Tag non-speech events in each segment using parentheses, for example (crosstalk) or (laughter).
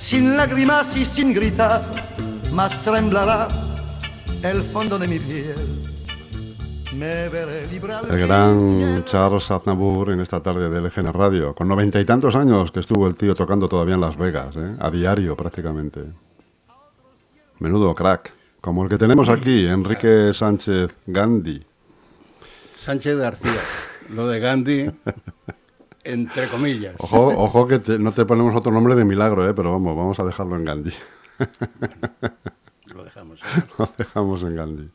sin lágrimas y sin gritar, más temblará el fondo de mi piel. El gran Charles Aznavour en esta tarde de LGN Radio, con noventa y tantos años que estuvo el tío tocando todavía en Las Vegas, ¿eh? a diario prácticamente. Menudo crack, como el que tenemos aquí, Enrique Sánchez Gandhi. Sánchez García. Lo de Gandhi, (laughs) entre comillas. Ojo, ojo que te- no te ponemos otro nombre de milagro, ¿eh? pero vamos, vamos a dejarlo en Gandhi. Lo dejamos. (laughs) Lo dejamos en Gandhi.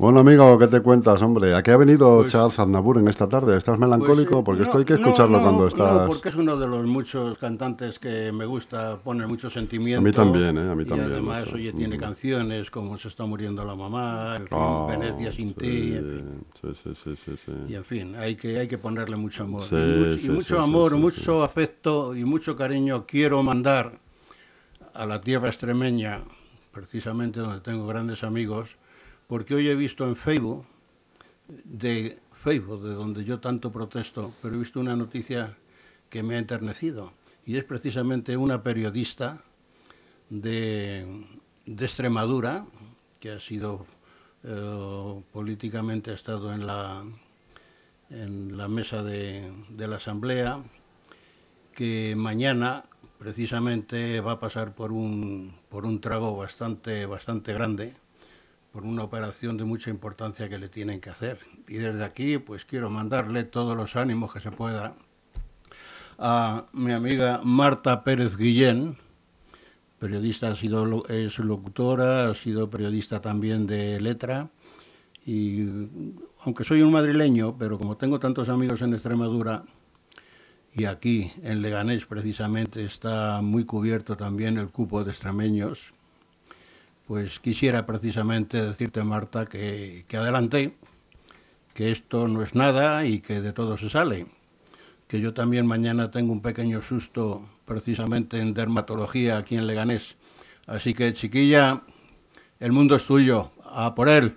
Bueno, amigo, ¿qué te cuentas, hombre? ¿A qué ha venido Pues- Charles Aznavour en esta tarde? ¿Estás melancólico? Pues, eh, Porque no, esto hay que no, escucharlo no, cuando No, estás... porque es uno de los muchos cantantes que me gusta, pone mucho sentimiento. A mí también, ¿eh? A mí también, Y además, mucho. oye, tiene canciones como Se está muriendo la mamá, en fin, Ah, Venecia sin sí, ti, en fin. Sí, sí, sí. Y en fin, hay que, hay que ponerle mucho amor. Sí, y mucho, y sí, mucho sí, sí, amor, mucho afecto y mucho cariño quiero mandar a la tierra extremeña, precisamente donde tengo grandes amigos, porque hoy he visto en Facebook, de Facebook, de donde yo tanto protesto, pero he visto una noticia que me ha enternecido. Y es precisamente una periodista de, de Extremadura, que ha sido eh, políticamente, ha estado en la, en la mesa de, de la Asamblea, que mañana precisamente va a pasar por un, por un trago bastante, bastante grande, por una operación de mucha importancia que le tienen que hacer. Y desde aquí pues quiero mandarle todos los ánimos que se pueda a mi amiga Marta Pérez Guillén, periodista, ha sido, es locutora, ha sido periodista también de letra. Y aunque soy un madrileño, pero como tengo tantos amigos en Extremadura, y aquí en Leganés precisamente está muy cubierto también el cupo de extremeños, pues quisiera precisamente decirte, Marta, que, que adelante, que esto no es nada y que de todo se sale. Que yo también mañana tengo un pequeño susto precisamente en dermatología aquí en Leganés. Así que, chiquilla, el mundo es tuyo, a por él.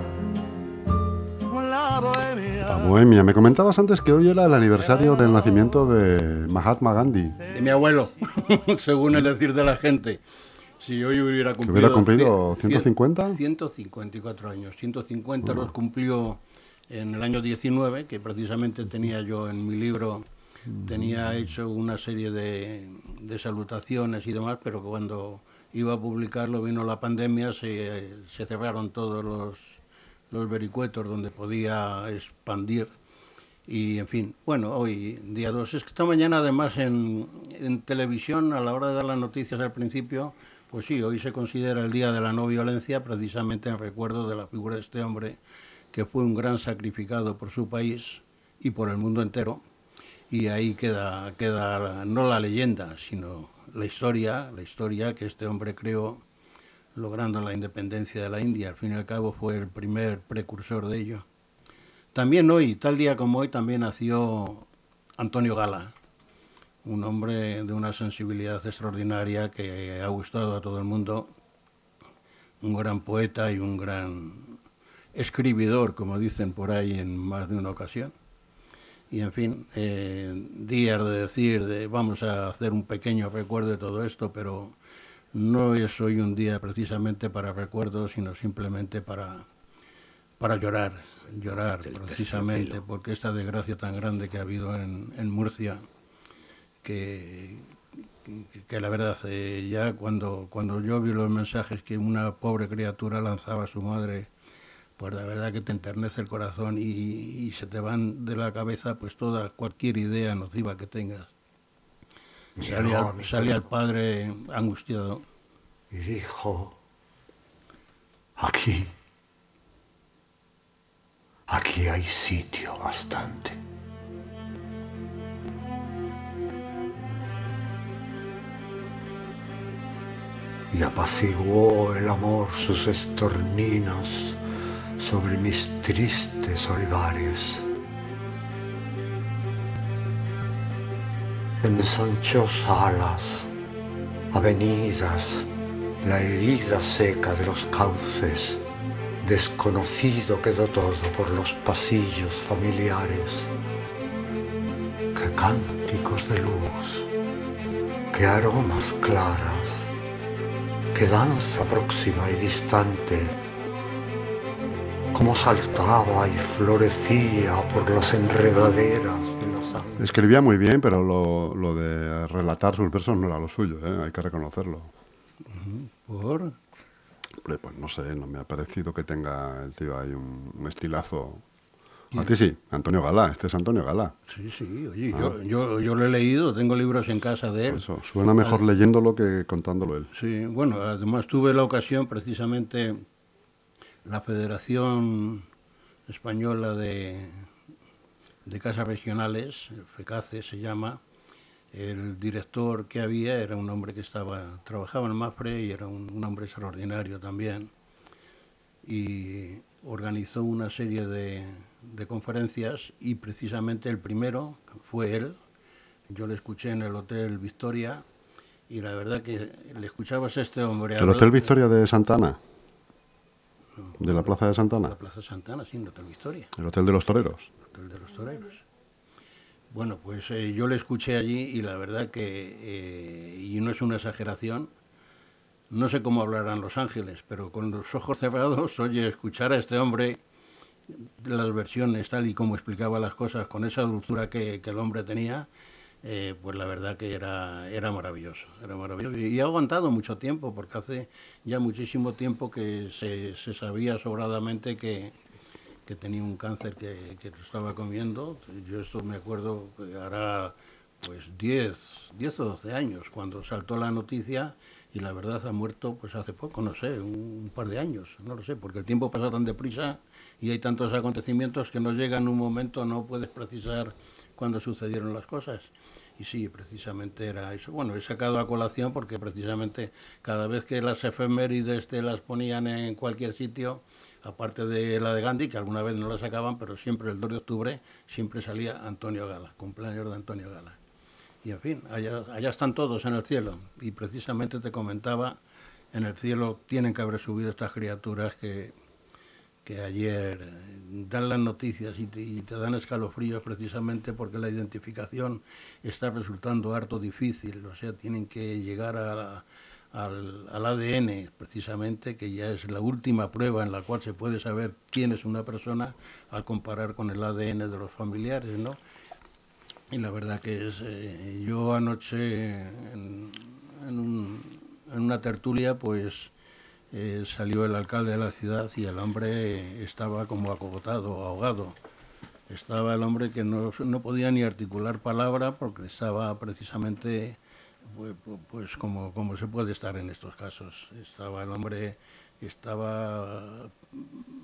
bohemia. Me comentabas antes que hoy era el aniversario del nacimiento de Mahatma Gandhi. de mi abuelo, (laughs) según el decir de la gente. Si hoy hubiera cumplido... hubiera cumplido cien- 150? 154 años. 150 los cumplió en el año 19, que precisamente tenía yo en mi libro, tenía hecho una serie de, de salutaciones y demás, pero cuando iba a publicarlo vino la pandemia, se, se cerraron todos los, los vericuetos donde podía expandir. Y en fin, bueno, hoy, día 2. Es que esta mañana, además, en, en televisión, a la hora de dar las noticias al principio, pues sí, hoy se considera el Día de la No Violencia, precisamente en recuerdo de la figura de este hombre, que fue un gran sacrificado por su país y por el mundo entero. Y ahí queda, queda no la leyenda, sino la historia, la historia que este hombre creó logrando la independencia de la India. Al fin y al cabo fue el primer precursor de ello. También hoy, tal día como hoy, también nació Antonio Gala, un hombre de una sensibilidad extraordinaria que ha gustado a todo el mundo, un gran poeta y un gran escribidor, como dicen por ahí en más de una ocasión. Y en fin, eh, días de decir, de, vamos a hacer un pequeño recuerdo de todo esto, pero no es hoy un día precisamente para recuerdos, sino simplemente para, para llorar, llorar precisamente, porque esta desgracia tan grande que ha habido en, en Murcia, que, que, que la verdad, eh, ya cuando, cuando yo vi los mensajes que una pobre criatura lanzaba a su madre, pues la verdad que te enternece el corazón y, y se te van de la cabeza pues toda cualquier idea nociva que tengas. Salía, salía el padre angustiado. Y dijo, aquí, aquí hay sitio bastante. Y apaciguó el amor sus estorninos sobre mis tristes olivares. Ensanchó salas, avenidas, la herida seca de los cauces, desconocido quedó todo por los pasillos familiares. Qué cánticos de luz, qué aromas claras, qué danza próxima y distante, cómo saltaba y florecía por las enredaderas Escribía muy bien, pero lo, de relatar sus versos no era lo suyo, ¿eh? hay que reconocerlo. ¿Por? Pues no sé, no me ha parecido que tenga el tío ahí un, estilazo. A ti sí, Antonio Galá, este es Antonio Galá. Sí, sí, oye, ah. yo, yo, lo he leído, tengo libros en casa de él. Eso, suena mejor ah. leyéndolo que contándolo él. Sí, bueno, además tuve la ocasión precisamente, la Federación Española de, de casas regionales, FECACE se llama. El director que había era un hombre que estaba trabajaba en Mafre y era un, hombre extraordinario también. Y organizó una serie de, de conferencias y precisamente el primero fue él. Yo le escuché en el Hotel Victoria y la verdad que le escuchabas a este hombre. ¿El Hotel Victoria de Santana? ¿De la Plaza de Santana? La Plaza de Santana, sí, el Hotel Victoria. ¿El Hotel de los Toreros? El de los Toreros. Bueno, pues eh, yo le escuché allí y la verdad que, eh, y no es una exageración, no sé cómo hablarán Los Ángeles, pero con los ojos cerrados, oye, escuchar a este hombre las versiones tal y como explicaba las cosas, con esa dulzura que, el hombre tenía, eh, pues la verdad que era, era maravilloso, era maravilloso. Y, ha aguantado mucho tiempo, porque hace ya muchísimo tiempo que se, se sabía sobradamente que, que tenía un cáncer que, que estaba comiendo. Yo esto me acuerdo hará pues 10, 10 o 12 años cuando saltó la noticia y la verdad ha muerto pues hace poco, no sé, un, par de años, no lo sé, porque el tiempo pasa tan deprisa y hay tantos acontecimientos que no llegan en un momento, no puedes precisar cuándo sucedieron las cosas. Y sí, precisamente era eso. Bueno, he sacado a colación porque precisamente cada vez que las efemérides te las ponían en cualquier sitio, aparte de la de Gandhi, que alguna vez no la sacaban, pero siempre el 2 de octubre siempre salía Antonio Gala, cumpleaños de Antonio Gala. Y en fin, allá, allá están todos en el cielo. Y precisamente te comentaba, en el cielo tienen que haber subido estas criaturas que, que ayer dan las noticias y te, y te, dan escalofríos precisamente porque la identificación está resultando harto difícil, o sea, tienen que llegar a, la, al, ADN, precisamente, que ya es la última prueba en la cual se puede saber quién es una persona al comparar con el ADN de los familiares, ¿no? Y la verdad que es, eh, yo anoche en, una tertulia, pues eh, salió el alcalde de la ciudad y el hombre estaba como acogotado, ahogado. Estaba el hombre que no, no podía ni articular palabra porque estaba precisamente pues, pues como, como se puede estar en estos casos. Estaba el hombre, estaba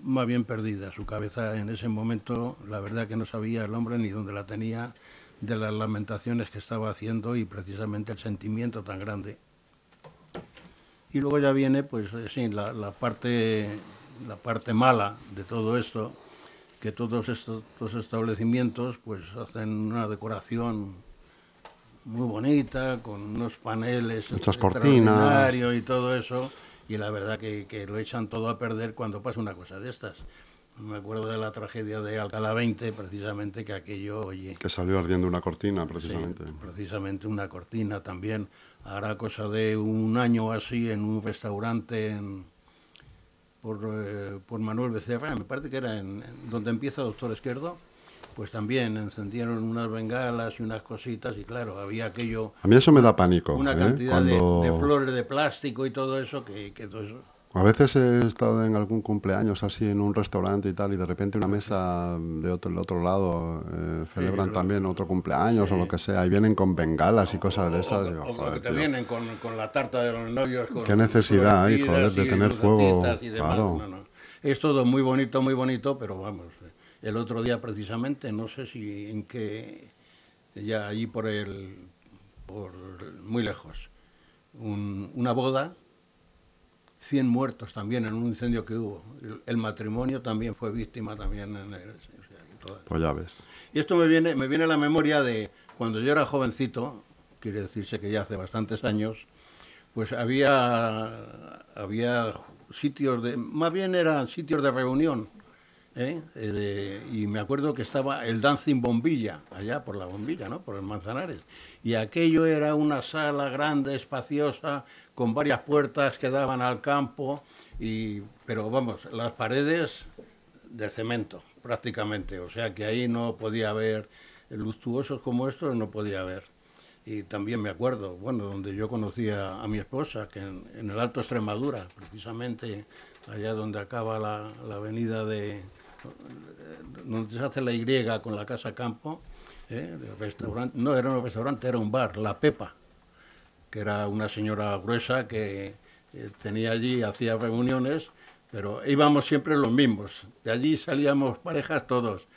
más bien perdida su cabeza en ese momento, la verdad que no sabía el hombre ni dónde la tenía, de las lamentaciones que estaba haciendo y precisamente el sentimiento tan grande. Y luego ya viene, pues eh, sí, la, la parte, la parte mala de todo esto, que todos estos, estos establecimientos pues hacen una decoración muy bonita, con unos paneles Muchas cortinas y todo eso, y la verdad que, que, lo echan todo a perder cuando pasa una cosa de estas. Me acuerdo de la tragedia de Alcalá 20, precisamente, que aquello, oye... Que salió ardiendo una cortina, precisamente. precisamente una cortina también. Hará cosa de un año así en un restaurante en, por, eh, por Manuel Becerra, me parece que era en, en donde empieza Doctor Izquierdo, pues también encendieron unas bengalas y unas cositas y claro, había aquello... A mí eso me da pánico. Una ¿eh? cantidad de, flores de plástico y todo eso que, que todo eso, A veces he estado en algún cumpleaños así en un restaurante y tal, y de repente una mesa de otro, del otro lado eh, celebran también otro cumpleaños o lo que sea, y vienen con bengalas y cosas de esas. O, digo, o- o "Joder, que te tío". vienen con, con la tarta de los novios. Con Qué necesidad hay, joder, de tener fuego, claro. No, no. Es todo muy bonito, muy bonito, pero vamos, el otro día precisamente, no sé si en qué, ya allí por el, por muy lejos, un- una boda, 100 muertos también en un incendio que hubo. El, el matrimonio también fue víctima también en el, Pues ya ves. y esto me viene, me viene a la memoria de cuando yo era jovencito, quiere decirse que ya hace bastantes años, pues había, había sitios de, más bien eran sitios de reunión. ¿Eh? Eh, y me acuerdo que estaba el Dancing Bombilla, allá por la Bombilla, ¿no? por el Manzanares. Y aquello era una sala grande, espaciosa, con varias puertas que daban al campo, y, pero vamos, las paredes de cemento, prácticamente. O sea que ahí no podía haber, luctuosos como estos no podía haber. Y también me acuerdo, bueno, donde yo conocí a, a mi esposa, que en, en el Alto Extremadura, precisamente allá donde acaba la, la avenida de, donde se hace la Y con la Casa Campo, ¿eh? restaurante, no era un restaurante, era un bar, La Pepa, que era una señora gruesa que eh, tenía allí, hacía reuniones, pero íbamos siempre los mismos. De allí salíamos parejas todos.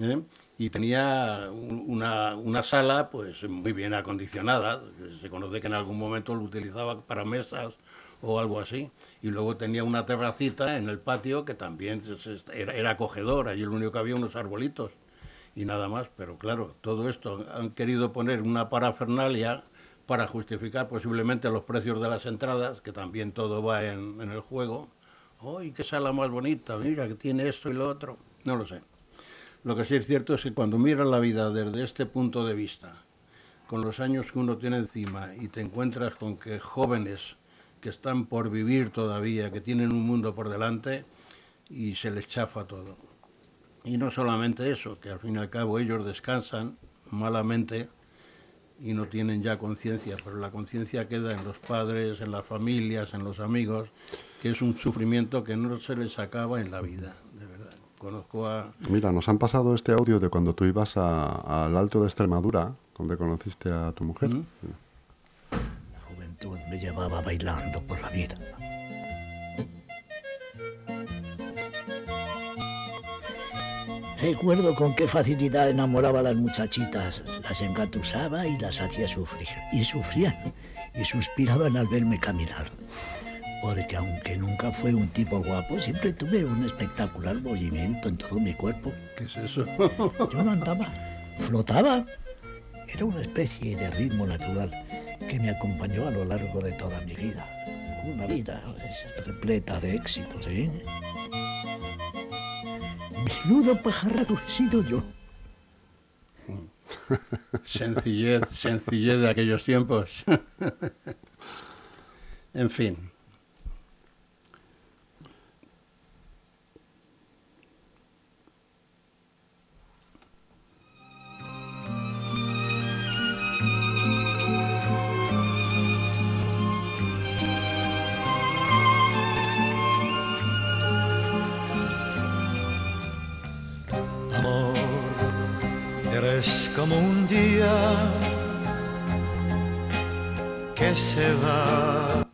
¿eh? Y tenía un- una, una sala pues muy bien acondicionada. Se conoce que en algún momento lo utilizaba para mesas o algo así. Y luego tenía una terracita en el patio que también era, era acogedor. Allí lo único que había unos arbolitos y nada más. Pero claro, todo esto han querido poner una parafernalia para justificar posiblemente los precios de las entradas, que también todo va en, en el juego. ¡Ay, qué sala más bonita! Mira, que tiene esto y lo otro. No lo sé. Lo que sí es cierto es que cuando miras la vida desde este punto de vista, con los años que uno tiene encima y te encuentras con que jóvenes que están por vivir todavía, que tienen un mundo por delante y se les chafa todo. Y no solamente eso, que al fin y al cabo ellos descansan malamente y no tienen ya conciencia, pero la conciencia queda en los padres, en las familias, en los amigos, que es un sufrimiento que no se les acaba en la vida, de verdad. Conozco a, Mira, nos han pasado este audio de cuando tú ibas al Alto de Extremadura, donde conociste a tu mujer. ¿Mm? Me llevaba bailando por la vida. Recuerdo con qué facilidad enamoraba a las muchachitas, las engatusaba y las hacía sufrir. Y sufrían y suspiraban al verme caminar. Porque aunque nunca fue un tipo guapo, siempre tuve un espectacular movimiento en todo mi cuerpo. ¿qué es eso? Yo no andaba, flotaba. Era una especie de ritmo natural que me acompañó a lo largo de toda mi vida. Una vida pues, repleta de éxitos, ¿eh? Menudo pajarraco he sido yo. (laughs) sencillez, sencillez de aquellos tiempos. (laughs) en fin. Como un día que se va.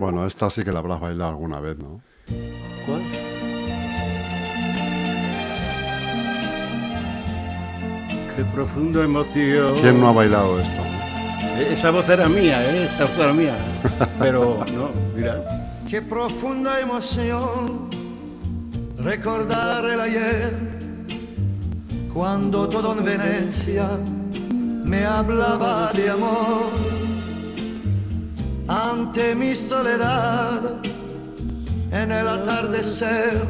Bueno, esta sí que la habrás bailado alguna vez, ¿no? ¿Cuál? Qué profunda emoción. ¿Quién no ha bailado esto? Esa voz era mía, ¿eh? Esa voz era mía. Pero, no, mira. Qué profunda emoción recordar el ayer cuando todo en Venecia me hablaba de amor ante mi soledad en el atardecer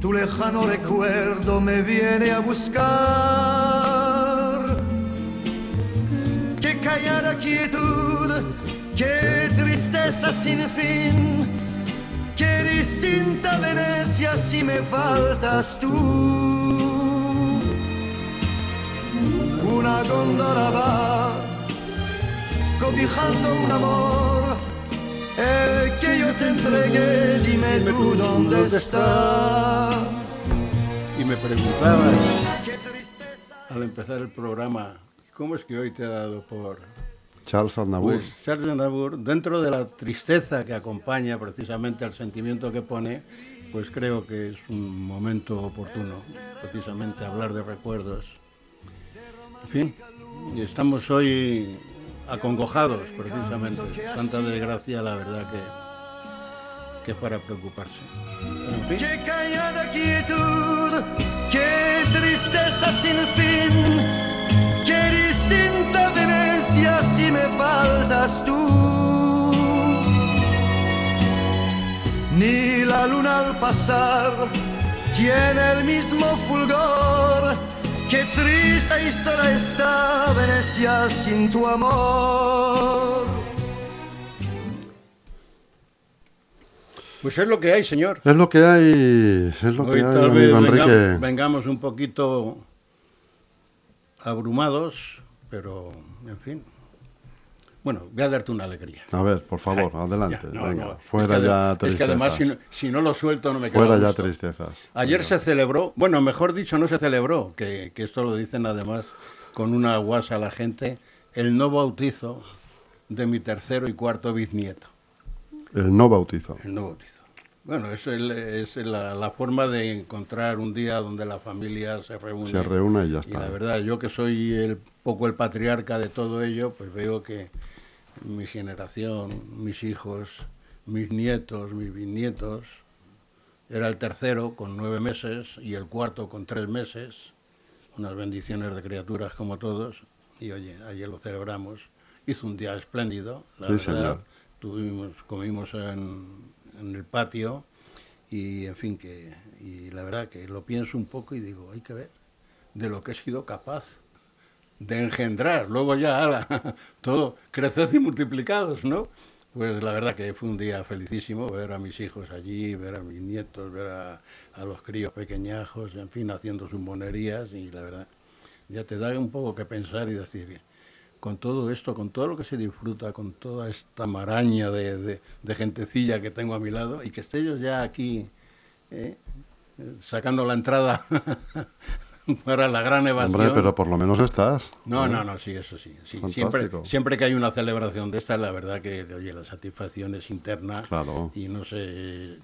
tu lejano recuerdo me viene a buscar callada quietud, qué tristeza sin fin, qué distinta Venecia si me faltas tú. una góndola va cobijando un amor, el que yo te entregué, dime tú dónde está. Y me preguntabas al empezar el programa, ¿cómo es que hoy te ha dado por...? Charles Aznavour. Pues Charles Aznavour, dentro de la tristeza que acompaña precisamente al sentimiento que pone, pues creo que es un momento oportuno, precisamente hablar de recuerdos. En fin, estamos hoy acongojados precisamente. Tanta desgracia, la verdad que, que es para preocuparse. Pero, en fin, Qué callada quietud, qué tristeza sin fin, faltas tú. Ni la luna al pasar tiene el mismo fulgor, qué triste y sola está Venecia sin tu amor. pues es lo que hay, señor. Es lo que hay, es lo Hoy que hay, tal vez amigo Enrique. vengamos, vengamos un poquito abrumados, pero en fin. Bueno, voy a darte una alegría. A ver, por favor, Ay, adelante. ya, no, venga, no, fuera es que ya tristezas. Es que además, si no, si no lo suelto, no me queda fuera ya tristezas. Ayer se celebró, bueno, mejor dicho, no se celebró, que, que esto lo dicen además con una guasa a la gente, el no bautizo de mi tercero y cuarto bisnieto. El no bautizo. El no bautizo. Bueno, es, el- es la, la forma de encontrar un día donde la familia se reúne. Se reúne y ya Y está. la verdad, yo que soy el poco el patriarca de todo ello, pues veo que mi generación, mis hijos, mis nietos, mis bisnietos, era el tercero con nueve meses y el cuarto con tres meses, unas bendiciones de criaturas como todos, y oye, ayer lo celebramos. Hizo un día espléndido, la Sí, verdad. señor. Tuvimos, comimos en, en el patio y en fin que y la verdad que lo pienso un poco y digo, hay que ver de lo que he sido capaz de engendrar, luego ya ala, (laughs) todo creced y multiplicados, ¿no? Pues la verdad que fue un día felicísimo ver a mis hijos allí, ver a mis nietos, ver a, los críos pequeñajos, en fin, haciendo sus monerías y la verdad, ya te da un poco que pensar y decir, con todo esto, con todo lo que se disfruta, con toda esta maraña de, de- gentecilla que tengo a mi lado y que esté ellos ya aquí. Eh, sacando la entrada (laughs) (laughs) para la gran evasión. Hombre, pero por lo menos estás. No, ¿eh? no, no, sí, eso sí. Siempre, siempre que hay una celebración de esta, la verdad que, oye, la satisfacción es interna. Claro. Y no sé,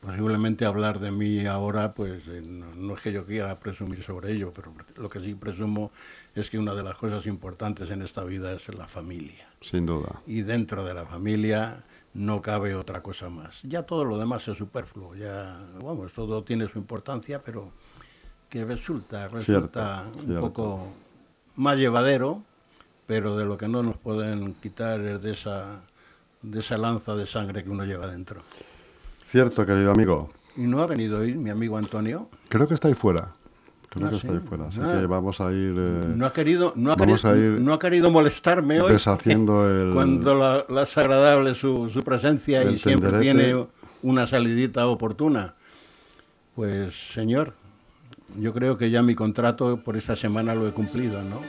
posiblemente hablar de mí ahora, pues eh, no, no es que yo quiera presumir sobre ello, pero lo que sí presumo es que una de las cosas importantes en esta vida es la familia. Sin duda. Y dentro de la familia no cabe otra cosa más. Ya todo lo demás es superfluo, ya, vamos, todo tiene su importancia, pero que resulta, resulta un cierto. poco más llevadero, pero de lo que no nos pueden quitar es de esa, de esa lanza de sangre que uno lleva dentro. Cierto, querido amigo. Y no ha venido hoy mi amigo Antonio. Creo que está ahí fuera. Creo Ah, que sí. está ahí fuera. Así Ah. que vamos a ir eh, No ha querido, no ha vamos querido, a ir no ha querido molestarme hoy. deshaciendo (laughs) el- Cuando la, la es agradable su, su presencia y siempre tiene una salidita oportuna. Pues, señor, yo creo que ya mi contrato por esta semana lo he cumplido, ¿no?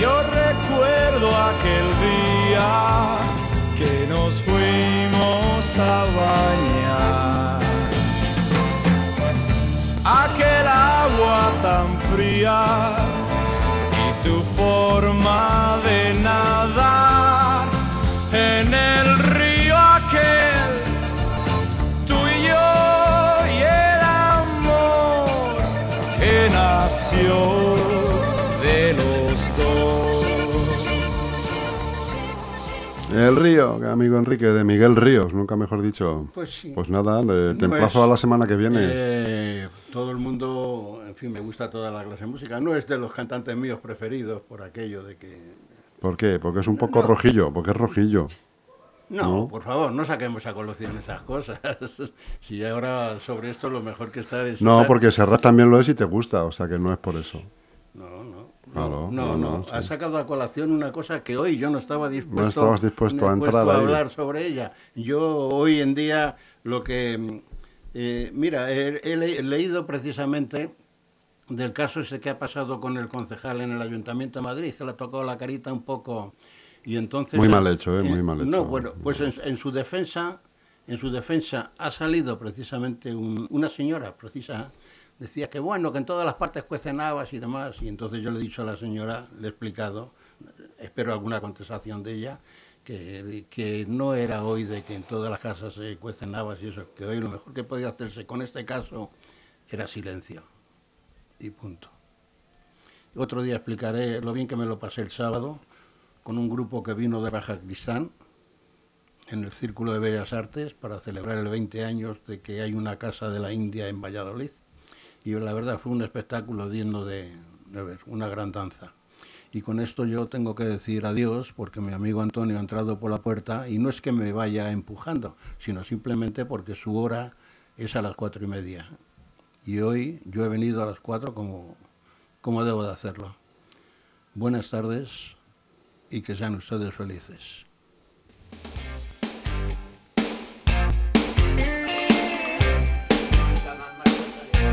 Yo recuerdo aquel día que nos fuimos a bañar. Aquel agua tan fría nació de los dos. El río, amigo Enrique, de Miguel Ríos, nunca mejor dicho. Pues sí. Pues nada, le- te No emplazo es- a la semana que viene. Eh, todo el mundo, en fin, me gusta toda la clase de música. No es de los cantantes míos preferidos por aquello de que... ¿Por qué? Porque es un poco rojillo, porque es rojillo. No, ¿No? por favor, no saquemos a colación esas cosas. (laughs) si ahora sobre esto lo mejor que está es... No, estar- porque Serrat también lo es y te gusta, o sea que no es por eso. No, no. Claro, no, no, no. no, Ha sacado a colación una cosa que hoy yo no estaba dispuesto, estabas dispuesto a entrar hablar sobre ella. Yo hoy en día lo que... mm, eh, mira, he, he leído precisamente del caso ese que ha pasado con el concejal en el Ayuntamiento de Madrid, que le ha tocado la carita un poco y entonces... Muy mal hecho, ¿eh? Muy mal hecho. No, bueno, pues en, en su defensa, en su defensa ha salido precisamente un- una señora, precisa, decía que bueno, que en todas las partes cuecen habas y demás, y entonces yo le he dicho a la señora, le he explicado, espero alguna contestación de ella, que, que no era hoy de que en todas las casas se cuecen habas y eso, que hoy lo mejor que podía hacerse con este caso era silencio, y punto. Otro día explicaré lo bien que me lo pasé el sábado con un grupo que vino de Baja Cristán en el Círculo de Bellas Artes para celebrar el 20 años de que hay una casa de la India en Valladolid. Y la verdad fue un espectáculo digno de, de ver, una gran danza. Y con esto yo tengo que decir adiós porque mi amigo Antonio ha entrado por la puerta y no es que me vaya empujando, sino simplemente porque su hora es a las cuatro y media. Y hoy yo he venido a las cuatro como, como debo de hacerlo. Buenas tardes e que sean ustedes felices.